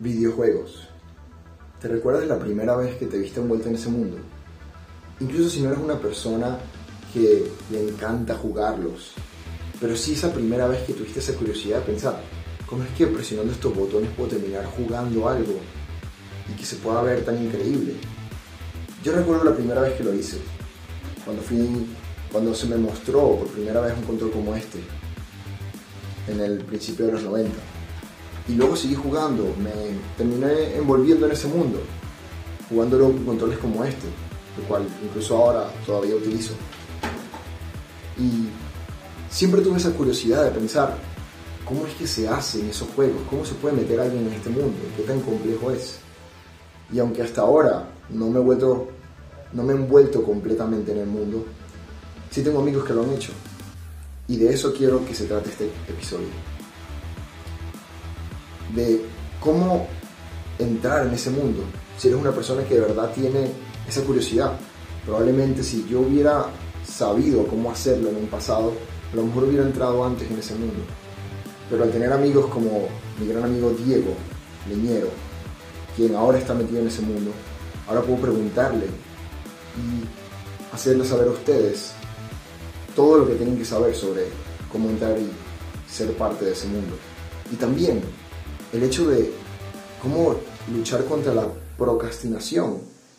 Videojuegos. ¿Te recuerdas la primera vez que te viste envuelto en ese mundo? Incluso si no eres una persona que le encanta jugarlos, pero sí esa primera vez que tuviste esa curiosidad de pensar, ¿cómo es que presionando estos botones puedo terminar jugando algo y que se pueda ver tan increíble? Yo recuerdo la primera vez que lo hice, cuando fui, cuando se me mostró por primera vez un control como este, en el principio de los 90. Y luego seguí jugando, me terminé envolviendo en ese mundo, jugándolo con controles como este, el cual incluso ahora todavía utilizo. Y siempre tuve esa curiosidad de pensar, ¿cómo es que se hacen esos juegos? ¿Cómo se puede meter alguien en este mundo? ¿Qué tan complejo es? Y aunque hasta ahora no me he vuelto, no me he envuelto completamente en el mundo, sí tengo amigos que lo han hecho. Y de eso quiero que se trate este episodio. De cómo entrar en ese mundo. Si eres una persona que de verdad tiene esa curiosidad. Probablemente si yo hubiera sabido cómo hacerlo en un pasado, a lo mejor hubiera entrado antes en ese mundo. Pero al tener amigos como mi gran amigo Diego Leñero, quien ahora está metido en ese mundo, ahora puedo preguntarle y hacerle saber a ustedes todo lo que tienen que saber sobre cómo entrar y ser parte de ese mundo. Y también el hecho de cómo luchar contra la procrastinación,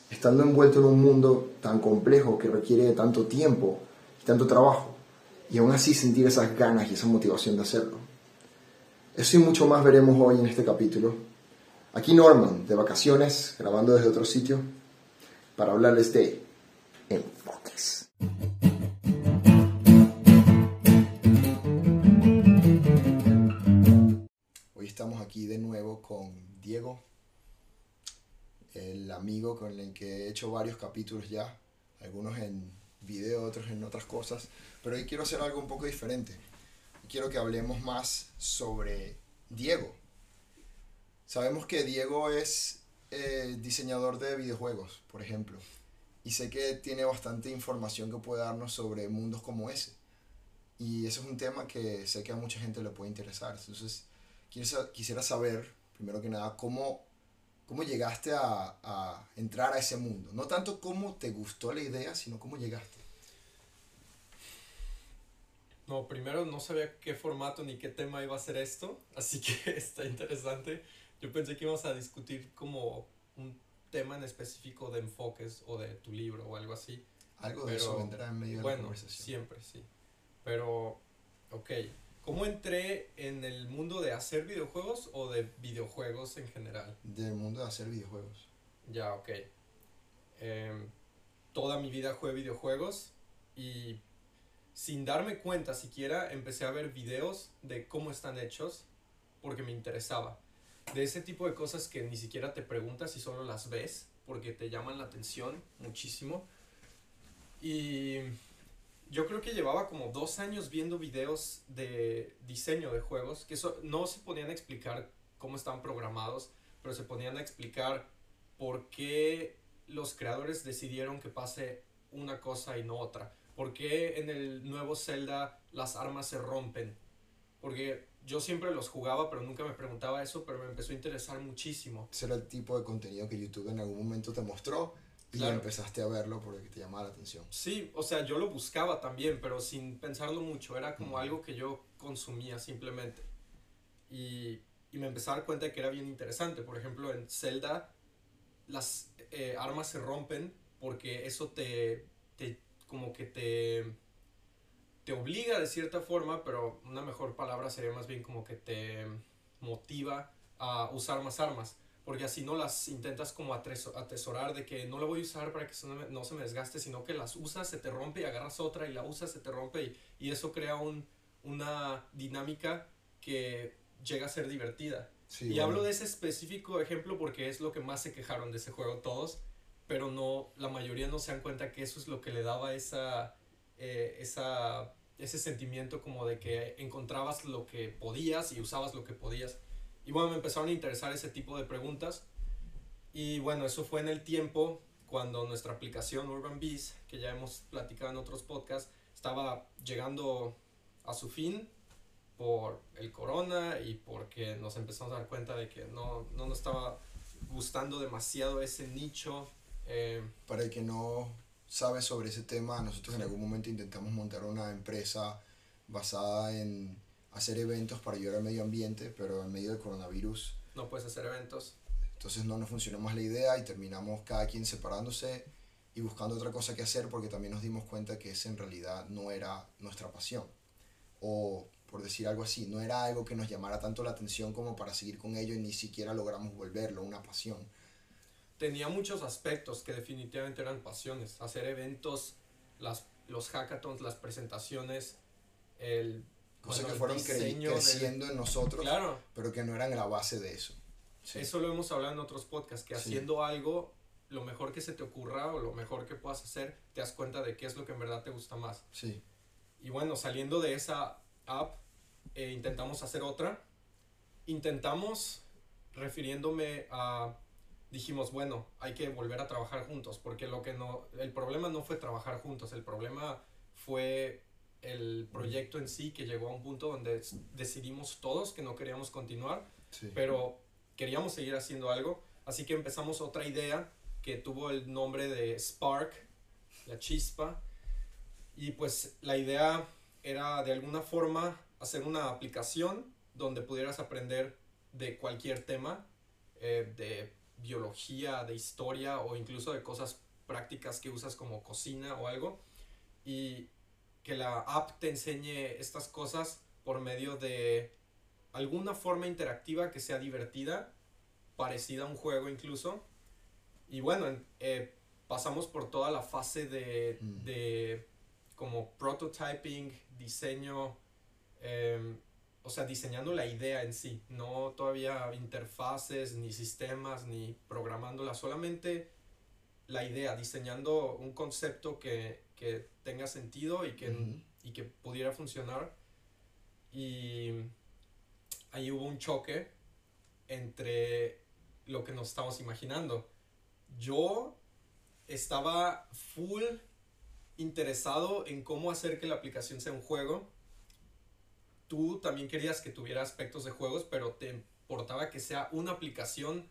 estando envuelto en un mundo tan complejo que requiere de tanto tiempo y tanto trabajo, y aún así sentir esas ganas y esa motivación de hacerlo. Eso y mucho más veremos hoy en este capítulo. Aquí Norman, de vacaciones, grabando desde otro sitio, para hablarles de enfoques. Aquí de nuevo con Diego, el amigo con el que he hecho varios capítulos ya, algunos en video, otros en otras cosas, pero hoy quiero hacer algo un poco diferente. Quiero que hablemos más sobre Diego. Sabemos que Diego es eh, diseñador de videojuegos, por ejemplo, y sé que tiene bastante información que puede darnos sobre mundos como ese. Y eso es un tema que sé que a mucha gente le puede interesar. Entonces, quisiera saber, primero que nada, cómo ¿Cómo llegaste a, a, entrar a ese mundo? No tanto cómo te gustó la idea, sino cómo llegaste. No, primero no sabía qué formato ni qué tema iba a ser esto, así que está interesante. Yo pensé que íbamos a discutir como un tema en específico de enfoques o de tu libro o algo así. Algo de eso vendrá en medio de la conversación. Siempre, sí. Pero, ok. ¿Cómo entré en el mundo de hacer videojuegos o de videojuegos en general? Del mundo de hacer videojuegos. Ya, ok. Em, toda mi vida jugué videojuegos y sin darme cuenta siquiera empecé a ver videos de cómo están hechos porque me interesaba. De ese tipo de cosas que ni siquiera te preguntas y solo las ves porque te llaman la atención muchísimo. Y yo creo que llevaba como dos años viendo videos de diseño de juegos que no se ponían a explicar cómo están programados, pero se ponían a explicar por qué los creadores decidieron que pase una cosa y no otra. ¿Por qué en el nuevo Zelda las armas se rompen? Porque yo siempre los jugaba, pero nunca me preguntaba eso, pero me empezó a interesar muchísimo. Ese era el tipo de contenido que YouTube en algún momento te mostró y empezaste a verlo porque te llamaba la atención. Sí, o sea, yo lo buscaba también, pero sin pensarlo mucho. Era como algo que yo consumía simplemente. Y, y, me empecé a dar cuenta de que era bien interesante. Por ejemplo, en Zelda las eh, armas se rompen porque eso te, te, como que te, te obliga de cierta forma, pero una mejor palabra sería más bien como que te motiva a usar más armas porque así no las intentas como atesorar de que no la voy a usar para que no se me desgaste, sino que las usas, se te rompe y agarras otra y la usas, se te rompe y, eso crea un, una dinámica que llega a ser divertida. y hablo de ese específico ejemplo porque es lo que más se quejaron de ese juego todos, pero no, la mayoría no se dan cuenta que eso es lo que le daba esa, eh, esa, ese sentimiento como de que encontrabas lo que podías y usabas lo que podías. Y bueno, me empezaron a interesar ese tipo de preguntas. Y bueno, eso fue en el tiempo cuando nuestra aplicación Urban Bees, que ya hemos platicado en otros podcasts, estaba llegando a su fin. por el corona y porque nos empezamos a dar cuenta de que no, no nos estaba gustando demasiado ese nicho. Eh, Para el que no sabe sobre ese tema, nosotros en algún momento intentamos montar una empresa basada en hacer eventos para ayudar al medio ambiente, pero en medio del coronavirus. No puedes hacer eventos. Entonces no nos funcionó más la idea y terminamos cada quien separándose y buscando otra cosa que hacer porque también nos dimos cuenta que ese en realidad no era nuestra pasión. O por decir algo así, no era algo que nos llamara tanto la atención como para seguir con ello y ni siquiera logramos volverlo una pasión. Tenía muchos aspectos que definitivamente eran pasiones. Hacer eventos, las, los hackathons, las presentaciones, el... Cosas que fueron creciendo en nosotros, claro. pero que no eran la base de eso. Eso lo hemos hablado en otros podcasts, que haciendo algo, lo mejor que se te ocurra o lo mejor que puedas hacer, te das cuenta de qué es lo que en verdad te gusta más. Sí. Y bueno, saliendo de esa app, eh, intentamos hacer otra. Intentamos, refiriéndome a, dijimos, bueno, hay que volver a trabajar juntos, porque lo que no, el problema no fue trabajar juntos, el problema fue el proyecto en sí que llegó a un punto donde decidimos todos que no queríamos continuar, pero queríamos seguir haciendo algo, así que empezamos otra idea que tuvo el nombre de Spark, la chispa, y pues la idea era de alguna forma hacer una aplicación donde pudieras aprender de cualquier tema, eh, de biología, de historia o incluso de cosas prácticas que usas como cocina o algo. Y que la app te enseñe estas cosas por medio de alguna forma interactiva que sea divertida, parecida a un juego incluso. Y bueno, eh, pasamos por toda la fase de, Mm. de como prototyping, diseño, em, o sea, diseñando la idea en sí, no todavía interfaces, ni sistemas, ni programándola, solamente la idea, diseñando un concepto que, que tenga sentido y que, y que pudiera funcionar. Y ahí hubo un choque entre lo que nos estábamos imaginando. Yo estaba full interesado en cómo hacer que la aplicación sea un juego. Tú también querías que tuviera aspectos de juegos, pero te importaba que sea una aplicación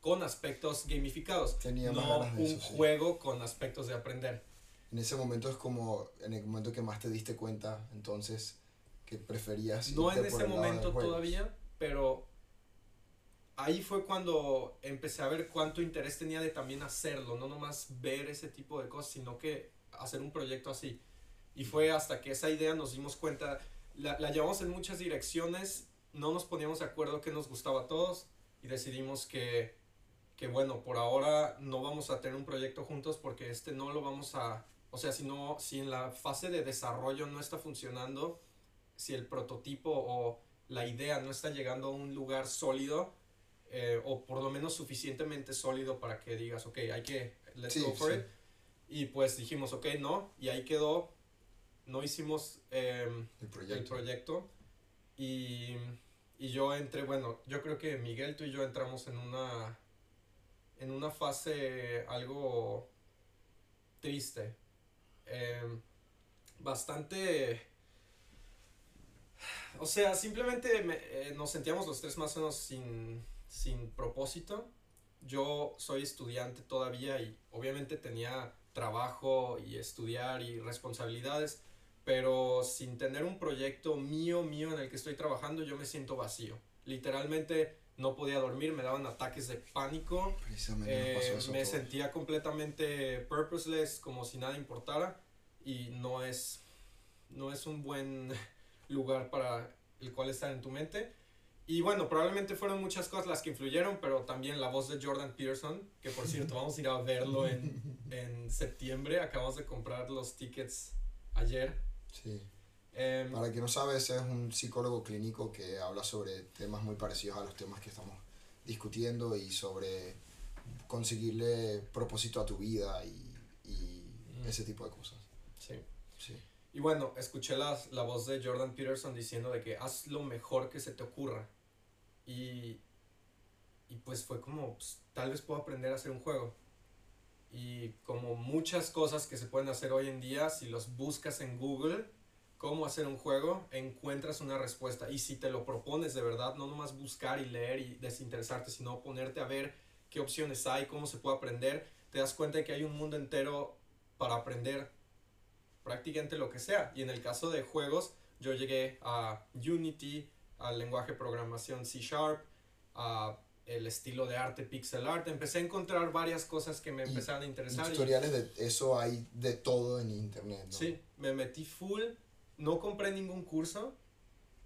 con aspectos gamificados, Tenía no un sí. juego con aspectos de aprender. En ese momento es como en el momento que más te diste cuenta, entonces, que preferías. No irte en por ese el momento todavía, pero ahí fue cuando empecé a ver cuánto interés tenía de también hacerlo, no nomás ver ese tipo de cosas, sino que hacer un proyecto así. Y fue hasta que esa idea nos dimos cuenta, la, la llevamos en muchas direcciones, no nos poníamos de acuerdo qué nos gustaba a todos y decidimos que, que bueno, por ahora no vamos a tener un proyecto juntos porque este no lo vamos a, o sea, si no, si en la fase de desarrollo no está funcionando, si el prototipo o la idea no está llegando a un lugar sólido, eh, o por lo menos suficientemente sólido para que digas, ok, hay que, let's Sí, go for sí. it. Y pues dijimos, ok, no, y ahí quedó, no hicimos em, El el proyecto. proyecto. Y, y yo entré, bueno, yo creo que Miguel, tú y yo entramos en una, en una fase algo triste. Em, bastante... O sea, simplemente me- eh, nos sentíamos los tres más o menos sin, sin propósito. Yo soy estudiante todavía y obviamente tenía trabajo y estudiar y responsabilidades, pero sin tener un proyecto mío, mío en el que estoy trabajando, yo me siento vacío. Literalmente no podía dormir, me daban ataques de pánico, Precisamente nos pasó eh, eso me todos. sentía completamente purposeless, como si nada importara, y no es, no es un buen lugar para el cual estar en tu mente. Y bueno, probablemente fueron muchas cosas las que influyeron, pero también la voz de Jordan Peterson, que por cierto vamos a ir a verlo en, en septiembre, acabamos de comprar los tickets ayer. Sí. Em, Para quien no sabe, ese es un psicólogo clínico que habla sobre temas muy parecidos a los temas que estamos discutiendo y sobre conseguirle propósito a tu vida y, y Mm. ese tipo de cosas. sí. Sí. Y bueno, escuché la, la voz de Jordan Peterson diciendo de que haz lo mejor que se te ocurra. Y, y pues fue como, pues, tal vez puedo aprender a hacer un juego. Y como muchas cosas que se pueden hacer hoy en día, si los buscas en Google, cómo hacer un juego, encuentras una respuesta. Y si te lo propones de verdad, no nomás buscar y leer y desinteresarte, sino ponerte a ver qué opciones hay, cómo se puede aprender, te das cuenta de que hay un mundo entero para aprender prácticamente lo que sea. Y en el caso de juegos, yo llegué a Unity, al lenguaje de programación C Sharp, a el estilo de arte pixel art. Empecé a encontrar varias cosas que me empezaron a interesar. tutoriales de eso hay de todo en internet, ¿no? Sí, me metí full. No compré ningún curso.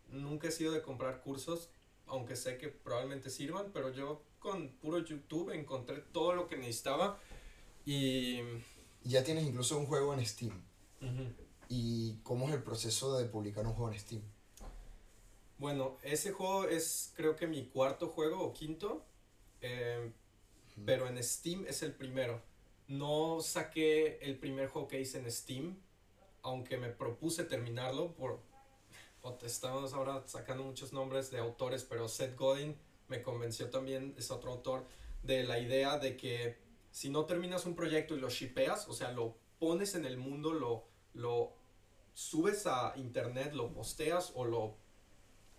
Nunca he sido de comprar cursos, aunque sé que probablemente sirvan, pero yo con puro YouTube encontré todo lo que necesitaba y... Ya tienes incluso un juego en Steam. ¿Y cómo es el proceso de publicar un juego en Steam? Bueno, ese juego es creo que mi cuarto juego o quinto, eh, pero en Steam es el primero. No saqué el primer juego que hice en Steam, aunque me propuse terminarlo por... Estamos ahora sacando muchos nombres de autores, pero Seth Godin me convenció también, es otro autor, de la idea de que si no terminas un proyecto y lo shipeas, o sea, lo pones en el mundo, lo, lo subes a internet, lo posteas o lo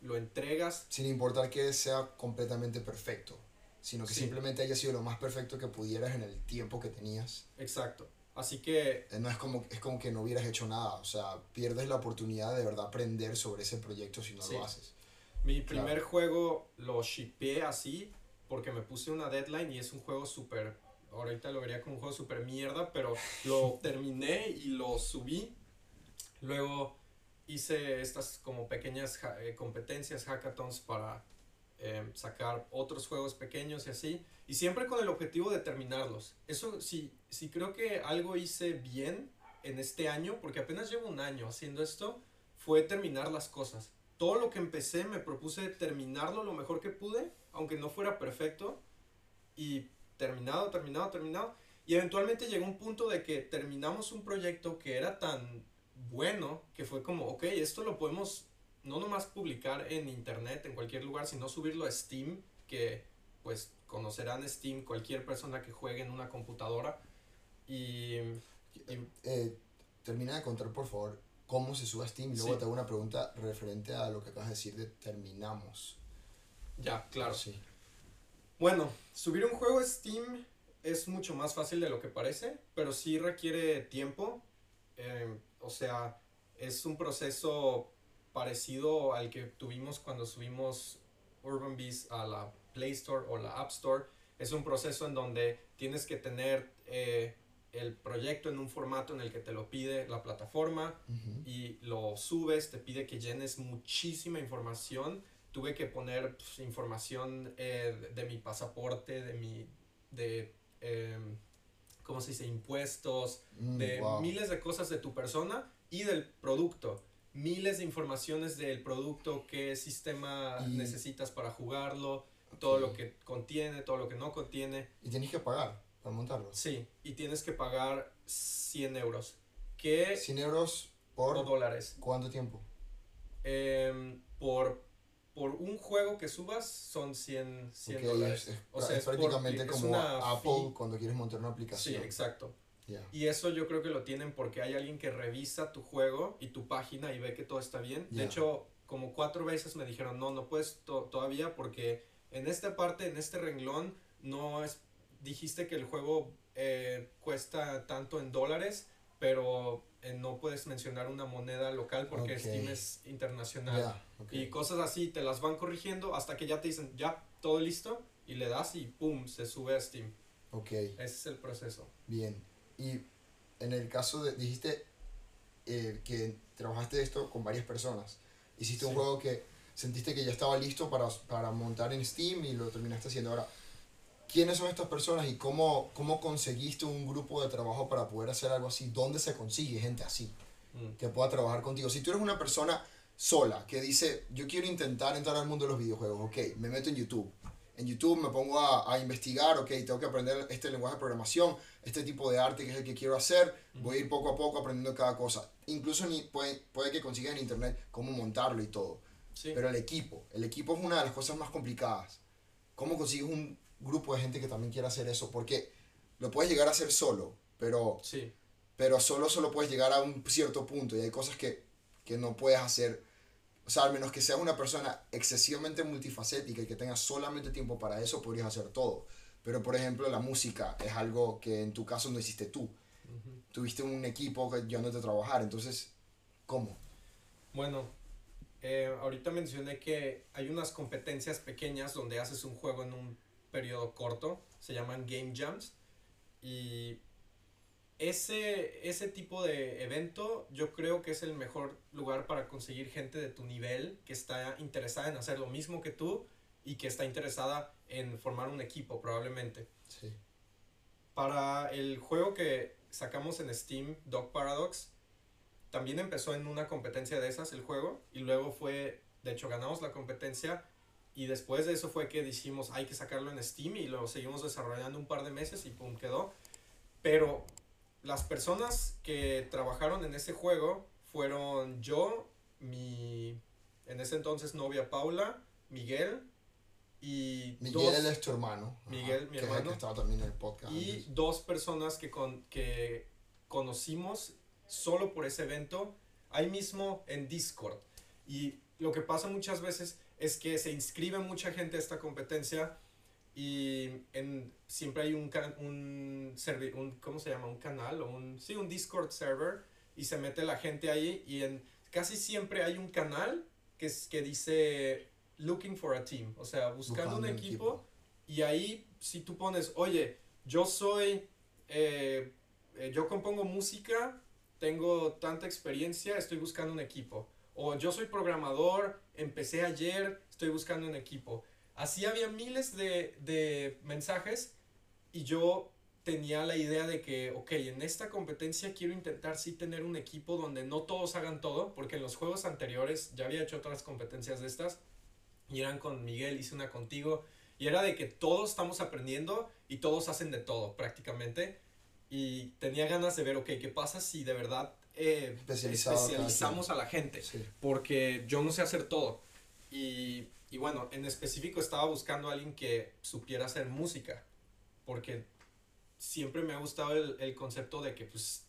lo entregas. Sin importar que sea completamente perfecto, sino que simplemente haya sido lo más perfecto que pudieras en el tiempo que tenías. Exacto. Así que... Eh, no es como, es como que no hubieras hecho nada, o sea, pierdes la oportunidad de verdad aprender sobre ese proyecto si no lo haces. Mi primer juego lo shippé así porque me puse una deadline y es un juego súper... Ahorita lo vería como un juego súper mierda, pero lo terminé y lo subí. Luego hice estas como pequeñas eh, competencias, hackathons para eh, sacar otros juegos pequeños y así. Y siempre con el objetivo de terminarlos. Eso sí, sí creo que algo hice bien en este año, porque apenas llevo un año haciendo esto, fue terminar las cosas. Todo lo que empecé me propuse terminarlo lo mejor que pude, aunque no fuera perfecto. Y terminado, terminado, terminado. Y eventualmente llegó un punto de que terminamos un proyecto que era tan bueno, que fue como, ok, esto lo podemos no nomás publicar en internet, en cualquier lugar, sino subirlo a Steam, que pues conocerán Steam cualquier persona que juegue en una computadora. Y... Eh, termina de contar, por favor, cómo se sube a Steam luego te hago una pregunta referente a lo que acabas de decir de terminamos. Ya, claro. Sí. Bueno, subir un juego a Steam es mucho más fácil de lo que parece, pero sí requiere tiempo. Eh, o sea, es un proceso parecido al que tuvimos cuando subimos Urban Beast a la Play Store o la App Store. Es un proceso en donde tienes que tener eh, el proyecto en un formato en el que te lo pide la plataforma y lo subes, te pide que llenes muchísima información. Tuve que poner pues, información eh, de, mi pasaporte, de mi... de em, ¿cómo se dice? Impuestos, mm, de miles de cosas de tu persona y del producto. Miles de informaciones del producto, qué sistema necesitas para jugarlo, todo lo que contiene, todo lo que no contiene. Y tienes que pagar para montarlo. Sí, y tienes que pagar 100 euros. ¿Qué? 100 euros por... dólares. ¿Cuánto tiempo? Em, por por un juego que subas son 100, 100 dólares. o sea, es prácticamente como Apple cuando quieres montar una aplicación. Sí, exacto. Y eso yo creo que lo tienen porque hay alguien que revisa tu juego y tu página y ve que todo está bien. De hecho, como cuatro veces me dijeron, no, no puedes todavía porque en esta parte, en este renglón, no es, dijiste que el juego eh, cuesta tanto en dólares, pero eh, no puedes mencionar una moneda local porque Steam es internacional. Y cosas así, te las van corrigiendo hasta que ya te dicen, ya, todo listo, y le das y pum, se sube a Steam. Ok. Ese es el proceso. Bien. Y en el caso de, dijiste eh, que trabajaste esto con varias personas. Hiciste un juego que sentiste que ya estaba listo para, para montar en Steam y lo terminaste haciendo. Ahora, quiénes son estas personas y cómo, cómo conseguiste un grupo de trabajo para poder hacer algo así. ¿Dónde se consigue gente así mm. que pueda trabajar contigo? Si tú eres una persona sola que dice, yo quiero intentar entrar al mundo de los videojuegos, ok, me meto en YouTube. En YouTube me pongo a, a investigar, ok, tengo que aprender este lenguaje de programación, este tipo de arte que es el que quiero hacer, voy a ir poco a poco aprendiendo cada cosa. Incluso ni, puede, puede que consiga en internet cómo montarlo y todo. Pero el equipo, el equipo es una de las cosas más complicadas. ¿Cómo consigues un grupo de gente que también quiera hacer eso, porque lo puedes llegar a hacer solo, pero, sí. pero solo solo puedes llegar a un cierto punto y hay cosas que que no puedes hacer, o sea, al menos que seas una persona excesivamente multifacética y que tengas solamente tiempo para eso, podrías hacer todo. Pero, por ejemplo, la música es algo que en tu caso no hiciste tú. Tuviste un equipo que ya no te trabajar, entonces, ¿cómo? Bueno, eh, ahorita mencioné que hay unas competencias pequeñas donde haces un juego en un periodo corto, se llaman Game Jams, y ese, ese tipo de evento yo creo que es el mejor lugar para conseguir gente de tu nivel que está interesada en hacer lo mismo que tú y que está interesada en formar un equipo probablemente. Sí. Para el juego que sacamos en Steam, Dog Paradox, también empezó en una competencia de esas el juego y luego fue, de hecho ganamos la competencia y después de eso fue que dijimos hay que sacarlo en Steam y lo seguimos desarrollando un par de meses y pum quedó. Pero las personas que trabajaron en ese juego fueron yo, mi en ese entonces novia Paula, Miguel y Miguel es tu hermano. Miguel, mi hermano. que estaba también en el podcast. Y dos personas que, con, que conocimos solo por ese evento, ahí mismo en Discord. Y lo que pasa muchas veces es que se inscribe mucha gente a esta competencia y en, siempre hay un, un, un, ¿cómo se llama? Un canal o un, sí, un Discord server y se mete la gente ahí y en, casi siempre hay un canal que, es, que dice looking for a team, o sea, buscando, un equipo, y ahí si tú pones, oye, yo soy, eh, eh, yo compongo música, tengo tanta experiencia, estoy buscando un equipo. O yo soy programador, empecé ayer, estoy buscando un equipo. Así había miles de, de mensajes y yo tenía la idea de que, ok, en esta competencia quiero intentar sí tener un equipo donde no todos hagan todo, porque en los juegos anteriores ya había hecho otras competencias de estas y eran con Miguel, hice una contigo, y era de que todos estamos aprendiendo y todos hacen de todo prácticamente. Y tenía ganas de ver, ok, ¿qué pasa si de verdad eh, especializamos a la gente? Porque yo no sé hacer todo. Y y bueno, en específico estaba buscando a alguien que supiera hacer música, porque siempre me ha gustado el, el, concepto de que pues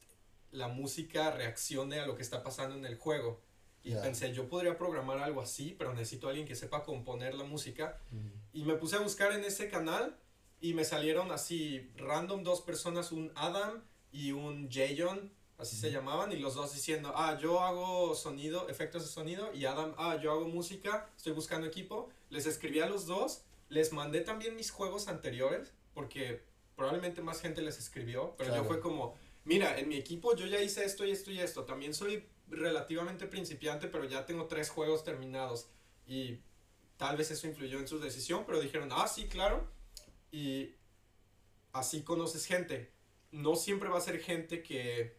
la música reaccione a lo que está pasando en el juego. Y pensé, yo podría programar algo así, pero necesito a alguien que sepa componer la música. Y me puse a buscar en ese canal y me salieron así random dos personas, un Adam y un Jayon así se llamaban, y los dos diciendo, ah, yo hago sonido, efectos de sonido, y Adam, ah, yo hago música, estoy buscando equipo. Les escribí a los dos, les mandé también mis juegos anteriores, porque probablemente más gente les escribió, pero yo fue como, mira, en mi equipo yo ya hice esto y esto y esto, también soy relativamente principiante, pero ya tengo tres juegos terminados, y tal vez eso influyó en su decisión, pero dijeron, ah, sí, claro, y así conoces gente. No siempre va a ser gente que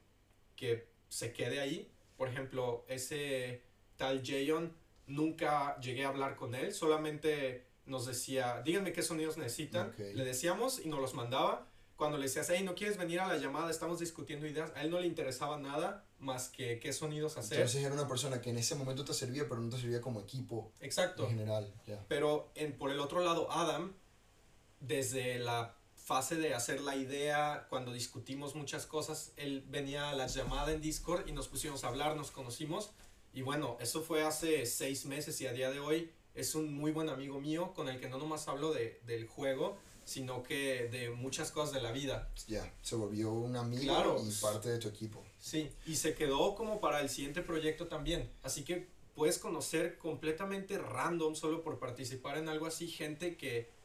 que se quede ahí. Por ejemplo, ese tal Jayon, nunca llegué a hablar con él, solamente nos decía, díganme qué sonidos necesitan. Le decíamos y nos los mandaba. Cuando le decías, hey, ¿no quieres venir a la llamada? Estamos discutiendo ideas. A él no le interesaba nada más que qué sonidos hacer. Entonces era una persona que en ese momento te servía, pero no te servía como equipo. Exacto. En general, Pero en, por el otro lado, Adam, desde la fase de hacer la idea, cuando discutimos muchas cosas, él venía a la llamada en Discord y nos pusimos a hablar, nos conocimos. Y bueno, eso fue hace seis meses y a día de hoy es un muy buen amigo mío con el que no nomás hablo de, del juego, sino que de muchas cosas de la vida. Ya, se volvió un amigo y parte de tu equipo. Sí, y se quedó como para el siguiente proyecto también. Así que puedes conocer completamente random solo por participar en algo así, gente que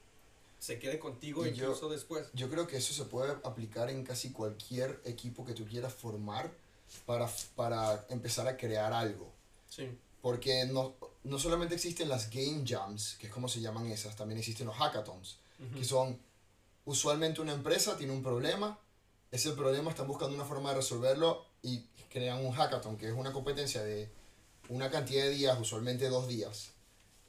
se quede contigo incluso después. Yo creo que eso se puede aplicar en casi cualquier equipo que tú quieras formar para, para empezar a crear algo. Sí. Porque no, no solamente existen las game jams, que es como se llaman esas, también existen los hackathons, que son usualmente una empresa tiene un problema, ese problema están buscando una forma de resolverlo y crean un hackathon, que es una competencia de una cantidad de días, usualmente dos días,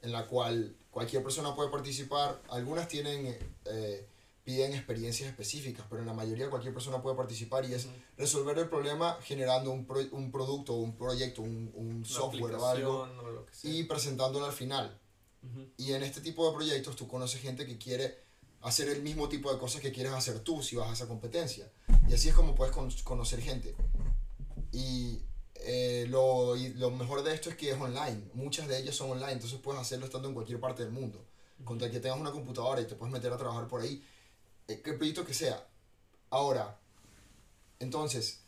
en la cual cualquier persona puede participar. Algunas tienen, eh, piden experiencias específicas, pero en la mayoría cualquier persona puede participar y es resolver el problema generando un, pro, un producto, un proyecto, un, un software o algo y presentándolo al final. Y en este tipo de proyectos tú conoces gente que quiere hacer el mismo tipo de cosas que quieres hacer tú si vas a esa competencia. Y así es como puedes conocer gente. Y eh, lo, y lo mejor de esto es que es online. Muchas de ellas son online, entonces puedes hacerlo estando en cualquier parte del mundo. Con tal que tengas una computadora y te puedes meter a trabajar por ahí, eh, que proyecto que sea. Ahora, entonces,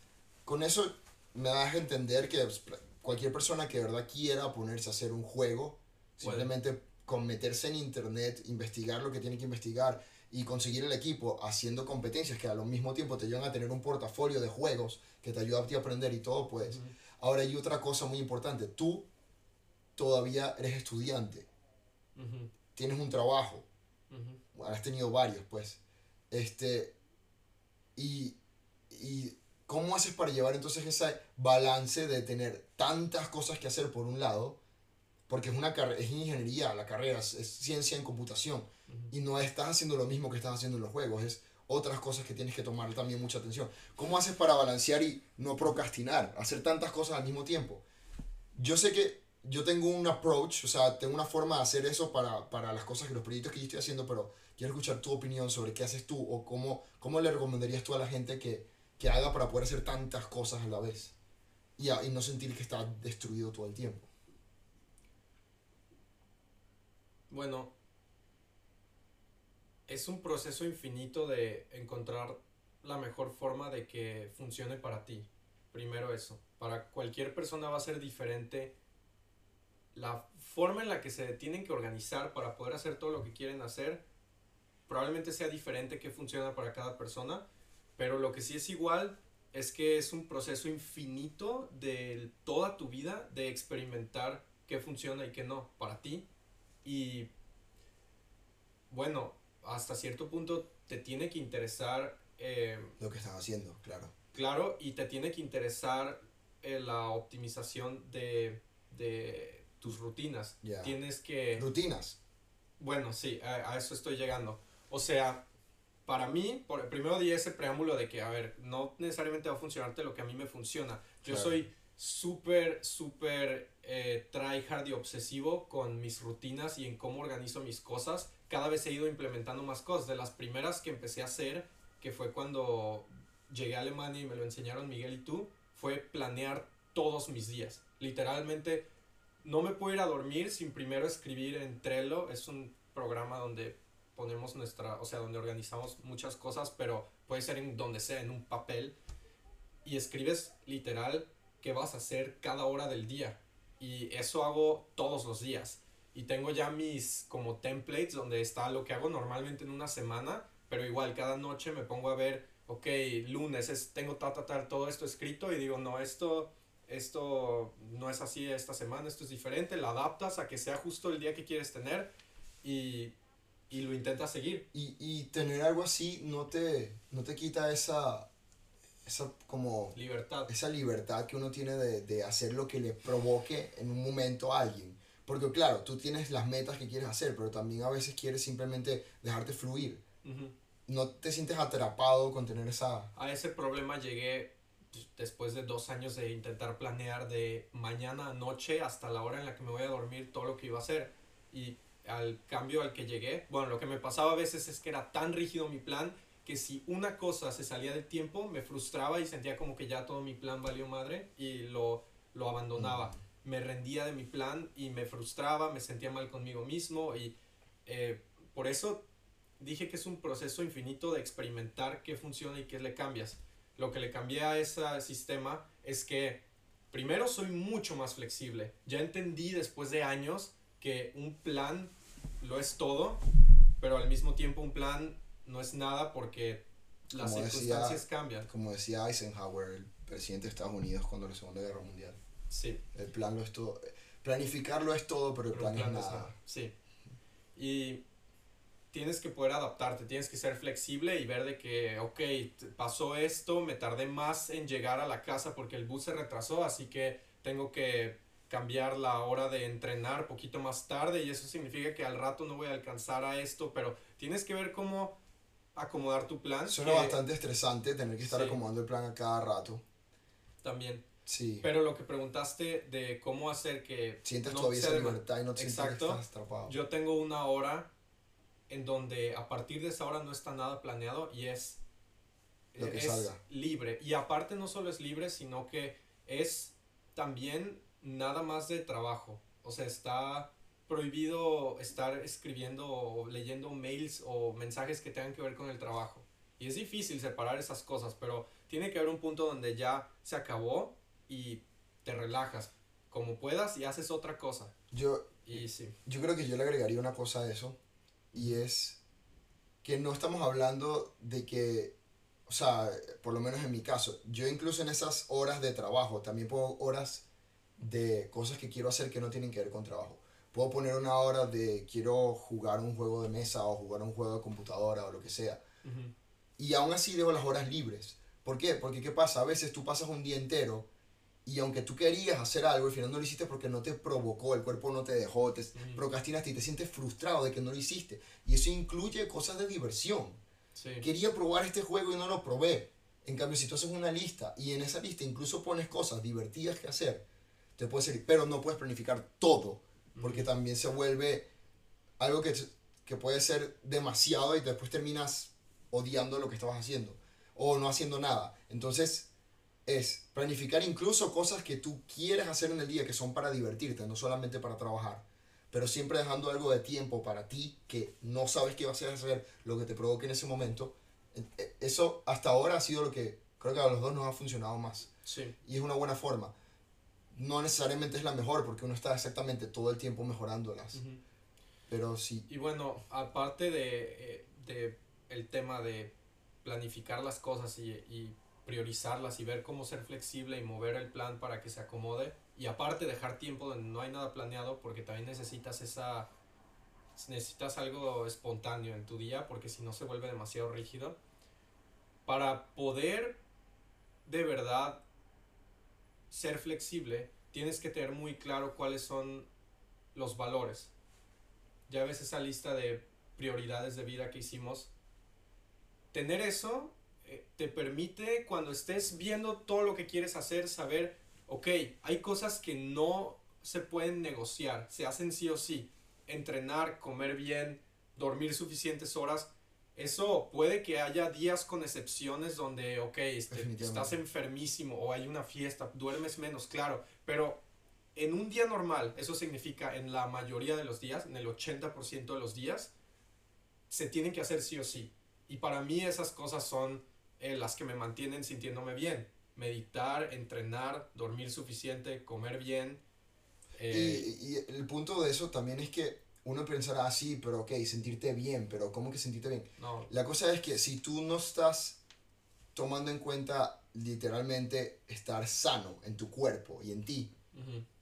con eso me das a entender que pues, cualquier persona que de verdad quiera ponerse a hacer un juego, simplemente con meterse en internet, investigar lo que tiene que investigar y conseguir el equipo haciendo competencias que al mismo tiempo te llevan a tener un portafolio de juegos que te ayuda a ti a aprender y todo, pues. Ahora hay otra cosa muy importante. Tú todavía eres estudiante. Tienes un trabajo. Has tenido varios, pues. Este. Y, y. ¿Cómo haces para llevar entonces ese balance de tener tantas cosas que hacer por un lado? Porque es una es ingeniería, la carrera es, ciencia en computación. Y no estás haciendo lo mismo que estás haciendo en los juegos. Es otras cosas que tienes que tomar también mucha atención. ¿Cómo haces para balancear y no procrastinar? Hacer tantas cosas al mismo tiempo. Yo sé que yo tengo un approach, o sea, tengo una forma de hacer eso para, para las cosas que los proyectos que yo estoy haciendo, pero quiero escuchar tu opinión sobre qué haces tú o cómo, cómo le recomendarías tú a la gente que, que haga para poder hacer tantas cosas a la vez y, y no sentir que está destruido todo el tiempo. Bueno, es un proceso infinito de encontrar la mejor forma de que funcione para ti. Primero eso. Para cualquier persona va a ser diferente la forma en la que se tienen que organizar para poder hacer todo lo que quieren hacer. Probablemente sea diferente que funciona para cada persona, pero lo que sí es igual es que es un proceso infinito de toda tu vida de experimentar qué funciona y qué no para ti. Y bueno, hasta cierto punto te tiene que interesar... Eh, Lo que estás haciendo, claro. Claro, y te tiene que interesar eh, la optimización de, de tus rutinas. Tienes que... Rutinas. Bueno, sí, a, eso estoy llegando. O sea, para mí, por, primero di ese preámbulo de que, a ver, no necesariamente va a funcionarte lo que a mí me funciona. Yo soy súper, súper eh, tryhard y obsesivo con mis rutinas y en cómo organizo mis cosas cada vez he ido implementando más cosas. De las primeras que empecé a hacer, que fue cuando llegué a Alemania y me lo enseñaron Miguel y tú, fue planear todos mis días. Literalmente, no me puedo ir a dormir sin primero escribir en Trello. Es un programa donde ponemos nuestra, o sea, donde organizamos muchas cosas, pero puede ser en donde sea, en un papel. Y escribes literal qué vas a hacer cada hora del día. Y eso hago todos los días y tengo ya mis como templates donde está lo que hago normalmente en una semana, pero igual cada noche me pongo a ver, ok, lunes es, tengo ta, ta, ta, todo esto escrito y digo, no, esto, esto no es así esta semana, esto es diferente, lo adaptas a que sea justo el día que quieres tener y, y lo intentas seguir. Y, y, tener algo así no te, no te quita esa, esa como... Libertad. Esa libertad que uno tiene de, de hacer lo que le provoque en un momento a alguien porque claro, tú tienes las metas que quieres hacer, pero también a veces quieres simplemente dejarte fluir. No te sientes atrapado con tener esa... A ese problema llegué pues, después de dos años de intentar planear de mañana a noche hasta la hora en la que me voy a dormir todo lo que iba a hacer. Y al cambio al que llegué, bueno, lo que me pasaba a veces es que era tan rígido mi plan que si una cosa se salía del tiempo me frustraba y sentía como que ya todo mi plan valió madre y lo, lo abandonaba me rendía de mi plan y me frustraba, me sentía mal conmigo mismo y eh, por eso dije que es un proceso infinito de experimentar qué funciona y qué le cambias. Lo que le cambié a ese sistema es que primero soy mucho más flexible. Ya entendí después de años que un plan lo es todo, pero al mismo tiempo un plan no es nada porque las circunstancias cambian. Como decía Eisenhower, el presidente de Estados Unidos cuando la Segunda Guerra Mundial. Sí. El plan lo es todo. Planificarlo es todo, pero el plan, es nada. Sí. Y tienes que poder adaptarte, tienes que ser flexible y ver de que, ok, pasó esto, me tardé más en llegar a la casa porque el bus se retrasó, así que tengo que cambiar la hora de entrenar poquito más tarde y eso significa que al rato no voy a alcanzar a esto, pero tienes que ver cómo acomodar tu plan. Suena bastante estresante tener que estar acomodando el plan a cada rato. También. Pero lo que preguntaste de cómo hacer que... Sientes todavía esa libertad y no te Exacto. que estás atrapado. Yo tengo una hora en donde a partir de esa hora no está nada planeado y es... Lo que salga. libre. Y aparte no solo es libre, sino que es también nada más de trabajo. O sea, está prohibido estar escribiendo o leyendo mails o mensajes que tengan que ver con el trabajo. Y es difícil separar esas cosas, pero tiene que haber un punto donde ya se acabó y te relajas como puedas y haces otra cosa. Yo, Y sí. yo creo que yo le agregaría una cosa a eso y es que no estamos hablando de que, o sea, por lo menos en mi caso, yo incluso en esas horas de trabajo también pongo horas de cosas que quiero hacer que no tienen que ver con trabajo. Puedo poner una hora de quiero jugar un juego de mesa o jugar un juego de computadora o lo que sea. Ujú. Y aún así dejo las horas libres. ¿Por qué? Porque ¿qué pasa? A veces tú pasas un día entero y aunque tú querías hacer algo, al final no lo hiciste porque no te provocó, el cuerpo no te dejó, te Ujú. procrastinaste y te sientes frustrado de que no lo hiciste. Y eso incluye cosas de diversión. Sí. Quería probar este juego y no lo probé. En cambio, si tú haces una lista y en esa lista incluso pones cosas divertidas que hacer, te puede servir, pero no puedes planificar todo, porque también se vuelve algo que, que puede ser demasiado y después terminas odiando lo que estabas haciendo o no haciendo nada. Entonces, es planificar incluso cosas que tú quieres hacer en el día que son para divertirte, no solamente para trabajar, pero siempre dejando algo de tiempo para ti que no sabes qué vas a hacer, lo que te provoque en ese momento. E- e- Eso hasta ahora ha sido lo que creo que a los dos nos ha funcionado más Sí. y es una buena forma. No necesariamente es la mejor porque uno está exactamente todo el tiempo mejorándolas, pero sí, Y bueno, aparte de, eh, de el tema de planificar las cosas y, y priorizarlas y ver cómo ser flexible y mover el plan para que se acomode, y aparte dejar tiempo donde no hay nada planeado, porque también necesitas esa necesitas algo espontáneo en tu día, porque si no se vuelve demasiado rígido. Para poder de verdad ser flexible, tienes que tener muy claro cuáles son los valores. Ya ves esa lista de prioridades de vida que hicimos. Tener eso eh, te permite cuando estés viendo todo lo que quieres hacer saber, ok, hay cosas que no se pueden negociar, se hacen sí o sí. Entrenar, comer bien, dormir suficientes horas. Eso puede que haya días con excepciones donde, ok, este, estás enfermísimo o hay una fiesta, duermes menos, claro, pero en un día normal, eso significa en la mayoría de los días, en el 80% de los días, se tienen que hacer sí o sí. Y para mí esas cosas son eh, las que me mantienen sintiéndome bien. Meditar, entrenar, dormir suficiente, comer bien. eh, Y, y el punto de eso también es que uno pensará así, pero ok, sentirte bien, pero ¿cómo que sentirte bien? no, La cosa es que si tú no estás tomando en cuenta literalmente estar sano en tu cuerpo y en ti,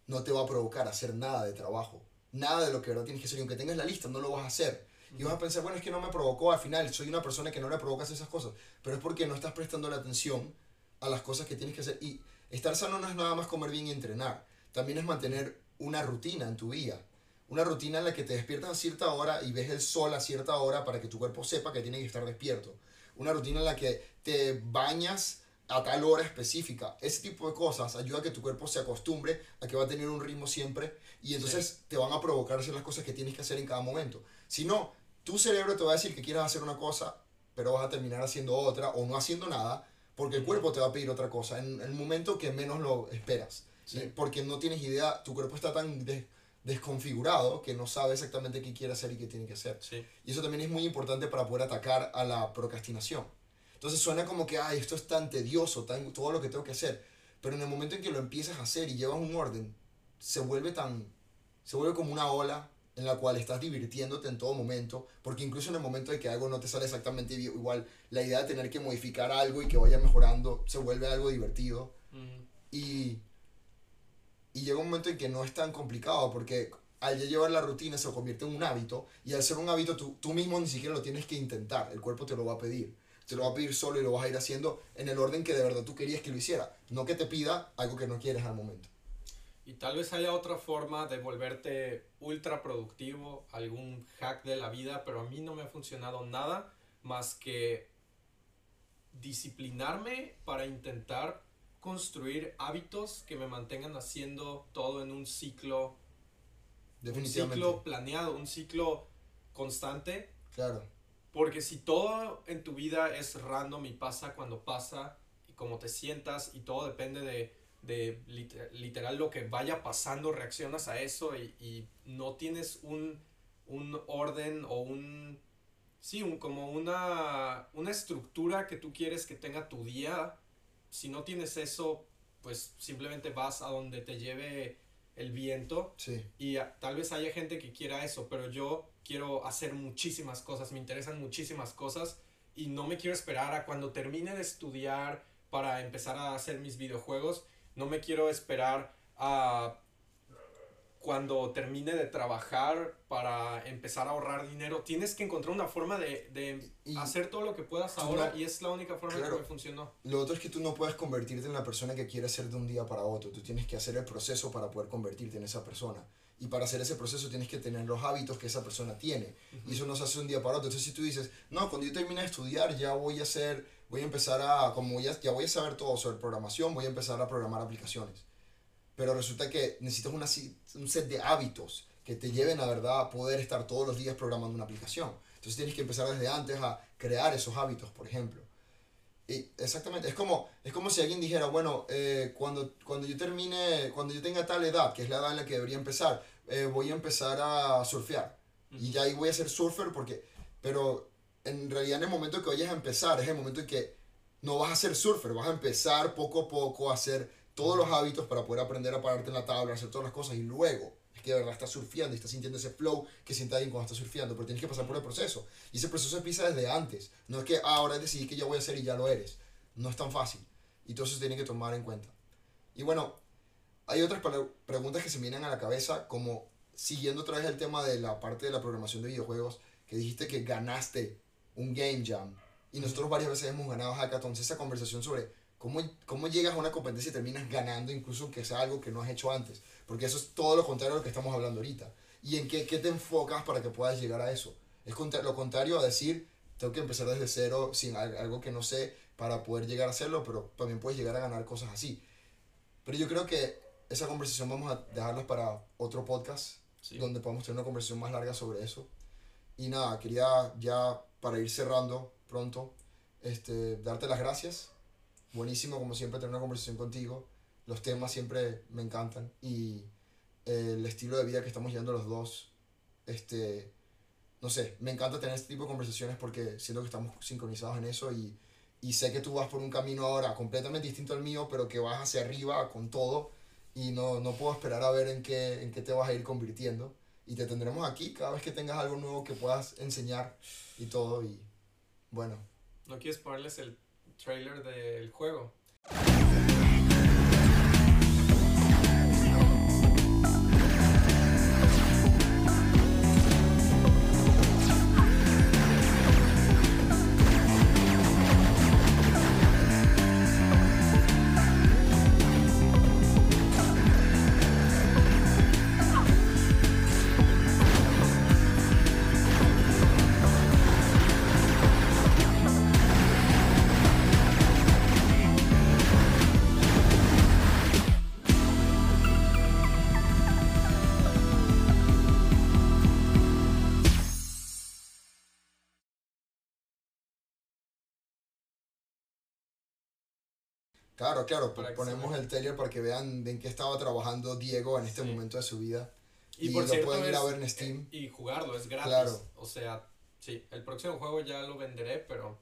no te va a provocar hacer nada de trabajo. Nada de lo que ahora tienes que hacer. Y aunque tengas la lista, no lo vas a hacer. Y vas a pensar, bueno, es que no me provocó al final. Soy una persona que no le provocas esas cosas. Pero es porque no estás prestando la atención a las cosas que tienes que hacer. Y estar sano no es nada más comer bien y entrenar. También es mantener una rutina en tu vida. Una rutina en la que te despiertas a cierta hora y ves el sol a cierta hora para que tu cuerpo sepa que tiene que estar despierto. Una rutina en la que te bañas a tal hora específica. Ese tipo de cosas ayuda a que tu cuerpo se acostumbre a que va a tener un ritmo siempre y entonces te van a provocar hacer las cosas que tienes que hacer en cada momento. Si no, tu cerebro te va a decir que quieres hacer una cosa, pero vas a terminar haciendo otra o no haciendo nada porque el cuerpo te va a pedir otra cosa en el momento que menos lo esperas. Sí. Porque no tienes idea, tu cuerpo está tan des- desconfigurado que no sabe exactamente qué quiere hacer y qué tiene que hacer. sí, Y eso también es muy importante para poder atacar a la procrastinación. Entonces suena como que, ay, esto es tan tedioso, tan, todo lo que tengo que hacer. Pero en el momento en que lo empiezas a hacer y llevas un orden, se vuelve tan, se vuelve como una ola en la cual estás divirtiéndote en todo momento, porque incluso en el momento de que algo no te sale exactamente igual, la idea de tener que modificar algo y que vaya mejorando se vuelve algo divertido. Y, y llega un momento en que no es tan complicado porque al ya llevar la rutina se convierte en un hábito y al ser un hábito tú, tú mismo ni siquiera lo tienes que intentar, el cuerpo te lo va a pedir. Te lo va a pedir solo y lo vas a ir haciendo en el orden que de verdad tú querías que lo hiciera, no que te pida algo que no quieres al momento. Y tal vez haya otra forma de volverte ultra productivo, algún hack de la vida, pero a mí no me ha funcionado nada más que disciplinarme para intentar construir hábitos que me mantengan haciendo todo en un ciclo, un Definitivamente. ciclo planeado, un ciclo constante, Claro. porque si todo en tu vida es random y pasa cuando pasa, y cómo te sientas, y todo depende de, de literal lo que vaya pasando, reaccionas a eso y, y no tienes un, un, orden o un... Sí, un, como una, una estructura que tú quieres que tenga tu día. Si no tienes eso, pues simplemente vas a donde te lleve el viento. Sí. Y tal vez haya gente que quiera eso, pero yo quiero hacer muchísimas cosas, me interesan muchísimas cosas y no me quiero esperar a cuando termine de estudiar para empezar a hacer mis videojuegos. No me quiero esperar a cuando termine de trabajar para empezar a ahorrar dinero. Tienes que encontrar una forma de, de hacer todo lo que puedas ahora y es la única forma que me funcionó. Lo otro es que tú no puedes convertirte en la persona que quieres ser de un día para otro. Tú tienes que hacer el proceso para poder convertirte en esa persona. Y para hacer ese proceso tienes que tener los hábitos que esa persona tiene. Y eso no se hace un día para otro. Entonces si tú dices, no, cuando yo termine de estudiar ya voy a hacer, voy a empezar a, como ya, ya voy a saber todo sobre programación, voy a empezar a programar aplicaciones pero resulta que necesitas una, un set de hábitos que te lleven a verdad a poder estar todos los días programando una aplicación. Entonces tienes que empezar desde antes a crear esos hábitos, por ejemplo. Y exactamente, es como, es como si alguien dijera, bueno, eh, cuando, cuando yo termine, cuando yo tenga tal edad, que es la edad en la que debería empezar, eh, voy a empezar a surfear. Y ya ahí voy a ser surfer porque, pero en realidad en el momento que vayas a empezar, es el momento en que no vas a ser surfer, vas a empezar poco a poco a ser todos los hábitos para poder aprender a pararte en la tabla, hacer todas las cosas y luego es que de verdad estás surfeando y estás sintiendo ese flow que siente alguien cuando estás surfeando, pero tienes que pasar por el proceso. Y ese proceso empieza desde antes. No es que ah, ahora decidí que ya voy a hacer y ya lo eres. No es tan fácil. Y todo eso tiene que tomar en cuenta. Y bueno, hay otras preguntas que se me vienen a la cabeza, como siguiendo otra vez el tema de la parte de la programación de videojuegos, que dijiste que ganaste un Game Jam. Y nosotros varias veces hemos ganado hackathons. Esa conversación sobre ¿Cómo, ¿Cómo llegas a una competencia y terminas ganando incluso que sea algo que no has hecho antes? Porque eso es todo lo contrario a lo que estamos hablando ahorita. ¿Y en qué, qué te enfocas para que puedas llegar a eso? Es lo contrario a decir, tengo que empezar desde cero sin algo que no sé para poder llegar a hacerlo, pero también puedes llegar a ganar cosas así. Pero yo creo que esa conversación vamos a dejarla para otro podcast, donde podamos tener una conversación más larga sobre eso. Y nada, quería ya para ir cerrando pronto, este, darte las gracias buenísimo como siempre tener una conversación contigo. Los temas siempre me encantan y el estilo de vida que estamos llevando los dos, este, no sé, me encanta tener este tipo de conversaciones porque siento que estamos sincronizados en eso y, y sé que tú vas por un camino ahora completamente distinto al mío, pero que vas hacia arriba con todo y no, no puedo esperar a ver en qué, en qué te vas a ir convirtiendo. Y te tendremos aquí cada vez que tengas algo nuevo que puedas enseñar y todo. Y bueno. ¿No quieres ponerles el trailer del juego. Claro, claro, ponemos el trailer para que vean en qué estaba trabajando Diego en este momento de su vida. Y, por lo pueden ir a ver en Steam. Y jugarlo, es gratis. Claro. O sea, sí, el próximo juego ya lo venderé, pero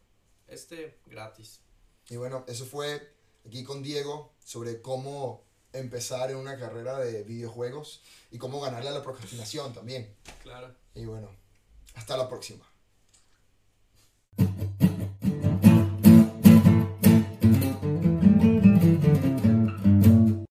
este gratis. Y bueno, eso fue aquí con Diego sobre cómo empezar en una carrera de videojuegos y cómo ganarle a la procrastinación también. Claro. Y bueno, hasta la próxima.